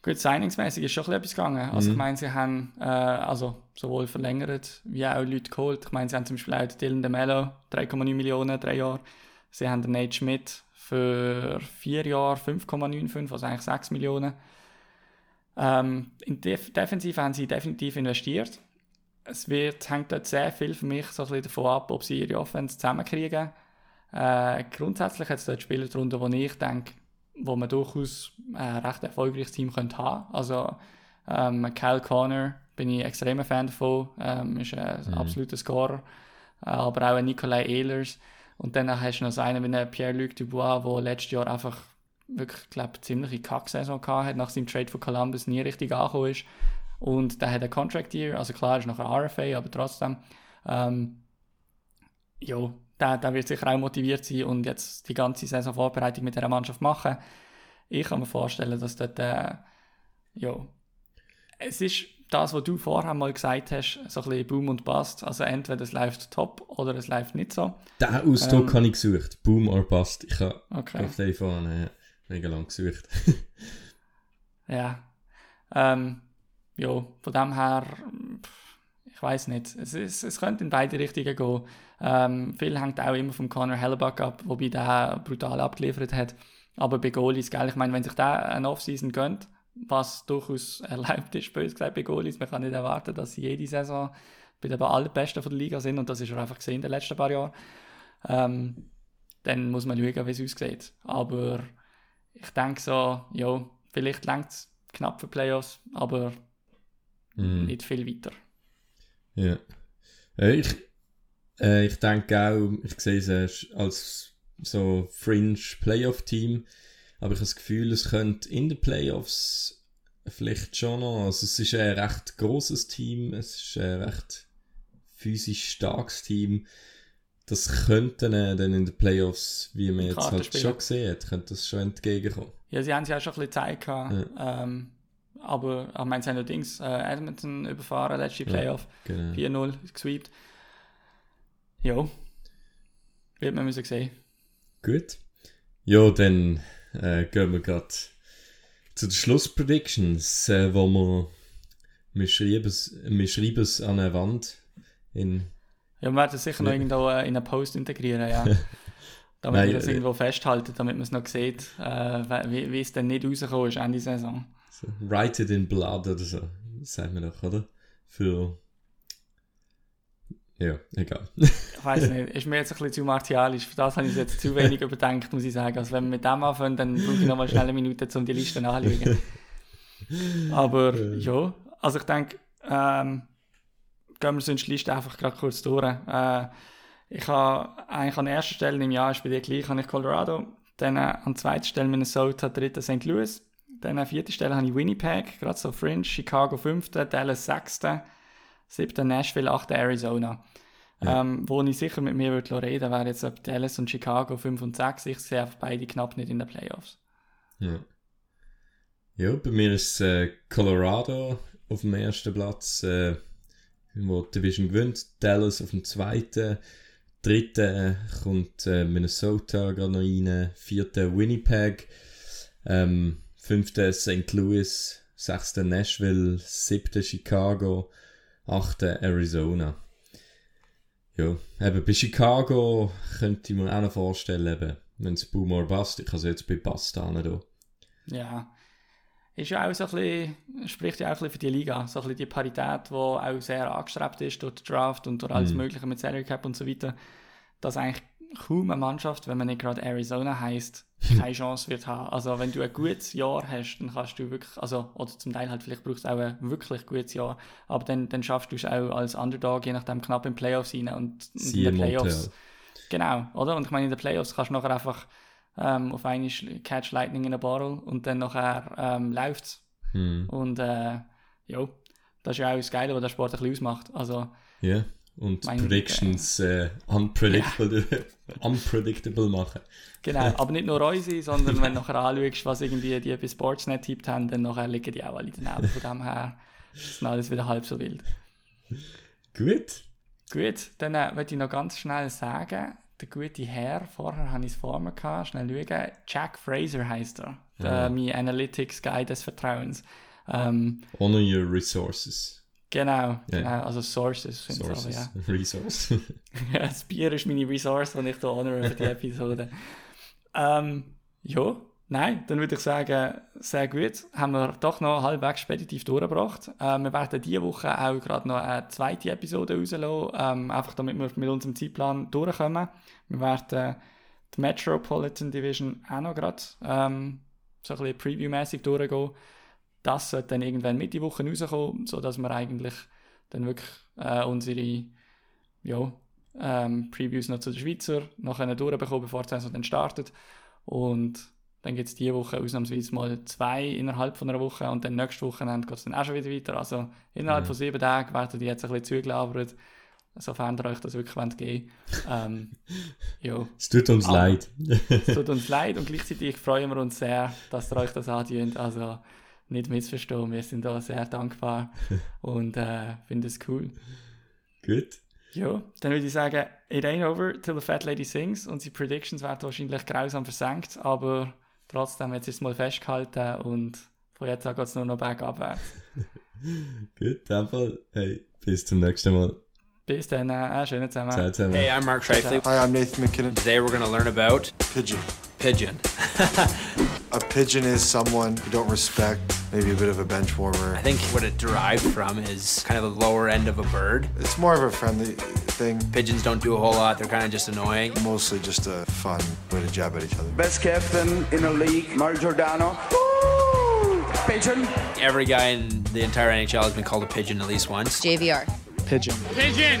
Gut, signingsmäßig ist schon ein bisschen etwas gegangen. Also ich meine, sie haben äh, also sowohl verlängert wie auch Leute geholt. Ich meine, sie haben zum Beispiel auch Dylan DeMello, 3,9 Millionen, drei Jahre. Sie haben den Nate Schmidt für vier Jahre 5,95, also eigentlich 6 Millionen. Ähm, in Def Defensive haben sie definitiv investiert. Es wird, hängt dort sehr viel für mich so ein bisschen davon ab, ob sie ihre Offense zusammenkriegen. Äh, grundsätzlich hat es dort Spieler drunter, wo ich denke, wo man durchaus ein recht erfolgreiches Team könnte haben. Also ähm, Kyle Connor bin ich extremer Fan davon, ähm, ist ein absoluter Scorer. Äh, aber auch ein Nikolai Ehlers. Und dann hast du noch einen wie einen Pierre-Luc Dubois, der letztes Jahr einfach wirklich, glaube ziemliche Kacksaison gehabt hat, nach seinem Trade von Columbus nie richtig angekommen ist. Und der hat einen Contract Year, also klar, ist noch ein RFA, aber trotzdem. Ähm, ja, der, der wird sicher auch motiviert sein und jetzt die ganze Saison Vorbereitung mit dieser Mannschaft machen. Ich kann mir vorstellen, dass dort, äh, ja, es ist das, was du vorher mal gesagt hast, so ein bisschen Boom und Bust. Also entweder es läuft top oder es läuft nicht so. Den Ausdruck Ähm, habe ich gesucht. Boom or bust. Ich habe Okay. auf den vorne äh, mega lang gesucht. Ja. Ähm, ja, von dem her, ich weiß nicht. Es, ist, es könnte in beide Richtungen gehen. Ähm, viel hängt auch immer vom Conor Hellebuck ab, wobei der brutal abgeliefert hat. Aber bei Goalies, gell, ich meine, wenn sich der eine Offseason gönnt, was durchaus erlaubt ist, bös gesagt, bei Goalies, man kann nicht erwarten, dass sie jede Saison bei den allerbesten von der Liga sind und das ist er einfach gesehen in den letzten paar Jahren. Ähm, dann muss man schauen, wie es aussieht. Aber ich denke so, ja, vielleicht längt es knapp für Playoffs, aber Mhm. nicht viel weiter. Ja. Äh, ich, äh, ich denke auch, ich sehe es äh, als so Fringe Playoff-Team, aber ich habe das Gefühl, es könnte in den Playoffs vielleicht schon noch, also es ist ein recht großes Team, es ist ein recht physisch starkes Team. Das könnte dann in den Playoffs, wie man jetzt halt schon gesehen hat, könnte das schon entgegenkommen. Ja, sie haben es ja auch schon ein bisschen Zeit gehabt. Ähm, aber ich meine, sie haben allerdings äh, Edmonton überfahren, letzte Playoff. Genau. 4-0 gesweept. Ja. Wird man müssen sehen. Gut. Ja, dann äh, gehen wir gerade zu den Schlusspredictions, äh, wo wir, wir schreiben es, wir schreiben es an eine Wand in, Ja, wir werden es sicher noch irgendwo äh, in einen Post integrieren, ja. damit Nein, wir das äh, irgendwo festhalten, damit man es noch sieht, äh, wie, wie es dann nicht rausgekommen ist Ende Saison. So, Write it in blood oder so, sagen wir doch, oder? Für ja, egal. Ich weiß nicht, ist mir jetzt ein bisschen zu martialisch. Für das habe ich jetzt zu wenig überdenkt, muss ich sagen. Also wenn wir mit dem anfangen, dann brauche ich nochmal schnell eine Minute, um die Liste nachzuschauen. Aber ja, also ich denke, ähm, gehen wir sonst die Liste einfach gerade kurz durch. Äh, ich habe eigentlich an erster Stelle im Jahr ist bei dir gleich, habe ich Colorado. Dann äh, an zweiter Stelle Minnesota, dritter St. Louis. Dann an vierter Stelle habe ich Winnipeg, gerade so Fringe, Chicago fünfter, Dallas sechster, siebter Nashville, achter Arizona. Ähm, wo ich sicher mit mir würde reden wäre jetzt ob Dallas und Chicago 5 und 6. Ich sehe einfach beide knapp nicht in den Playoffs. Ja. Ja, bei mir ist äh, Colorado auf dem ersten Platz, äh, wo die Division gewinnt, Dallas auf dem zweiten, dritten kommt äh, Minnesota gerade noch rein, vierter Winnipeg, ähm, fünfter St. Louis, sechster Nashville, siebter Chicago, achter Arizona. Ja, eben bei Chicago könnte ich mir auch noch vorstellen, eben, wenn es Boom or Bust, ich kann es jetzt bei Bust da. Ja. Ist ja auch so ein bisschen, spricht ja auch ein bisschen für die Liga. So ein bisschen die Parität, die auch sehr angestrebt ist durch den Draft und durch alles Mhm. Mögliche mit Salary Cap und so weiter. Dass eigentlich kaum eine Mannschaft, wenn man nicht gerade Arizona heisst, keine Chance wird haben. Also wenn du ein gutes Jahr hast, dann kannst du wirklich, also, oder zum Teil halt, vielleicht brauchst du auch ein wirklich gutes Jahr, aber dann, dann schaffst du es auch als Underdog, je nachdem, knapp in Playoffs rein. Und in den Playoffs. Genau, oder? Und ich meine, in den Playoffs kannst du nachher einfach ähm, auf einmal Catch Lightning in a Bottle und dann nachher ähm, läuft es. Hm. Und äh, ja, das ist ja auch das Geile, was der Sport ein bisschen ausmacht. Also, Ja, und Mein- Predictions äh, unpredictable, unpredictable machen. genau, aber nicht nur unsere, sondern wenn du nachher anschaust, was irgendwie die bei Sportsnet tippt haben, dann nachher liegen die auch alle daneben. Von dem her ist dann alles wieder halb so wild. Gut. Gut, dann äh, möchte ich noch ganz schnell sagen, der gute Herr, vorher habe ich es vor mir gehabt, schnell schauen, Jack Fraser heißt er, der, Ja. mein Analytics-Guy des Vertrauens. Ähm, Honor your resources. Genau, Ja. genau, also Sources sind es aber, ja. Resource. das Bier ist meine Resource, die ich hier honore für die Episode. ähm, ja, nein, dann würde ich sagen, sehr gut. Haben wir doch noch halbwegs speditiv durchgebracht. Ähm, wir werden diese Woche auch gerade noch eine zweite Episode rauslassen, ähm, einfach damit wir mit unserem Zeitplan durchkommen. Wir werden die Metropolitan Division auch noch gerade ähm, so ein bisschen Preview-mäßig durchgehen. Das sollte dann irgendwann Mitte Woche rauskommen, sodass wir eigentlich dann wirklich äh, unsere ja, ähm, Previews noch zu der Schweizer noch durchbekommen, bevor die Saison dann startet. Und dann gibt es diese Woche ausnahmsweise mal zwei innerhalb von einer Woche und dann nächste Woche geht es dann auch schon wieder weiter. Also innerhalb Mhm. von sieben Tagen werden die jetzt ein bisschen zugelabert, sofern ihr euch das wirklich wollt geben ähm, Ja, es tut uns Aber- leid. es tut uns leid und gleichzeitig freuen wir uns sehr, dass ihr euch das andient. Also nicht missverstehen, wir sind da sehr dankbar und äh, finden es cool. Gut. Ja, dann würde ich sagen, it ain't over till the fat lady sings. Unsere Predictions werden wahrscheinlich grausam versenkt, aber trotzdem, jetzt ist es mal festgehalten und von jetzt an geht es nur noch bergabwärts. Gut, einfach. Hey, bis zum nächsten Mal. Bis dann, äh, schönen zusammen. Ciao zusammen. Hey, I'm Mark Shifley. Hi, I'm Nathan McKinnon. Today we're going to learn about Pigeon. Pigeon. A pigeon is someone you don't respect, maybe a bit of a bench warmer. I think what it derived from is kind of the lower end of a bird. It's more of a friendly thing, Pigeons don't do a whole lot. They're kind of just annoying. mostly just a fun way to jab at each other. Best captain in the league, Mario Giordano. Woo! Pigeon. Every guy in the entire NHL has been called a pigeon at least once. JVR. Pigeon. Pigeon!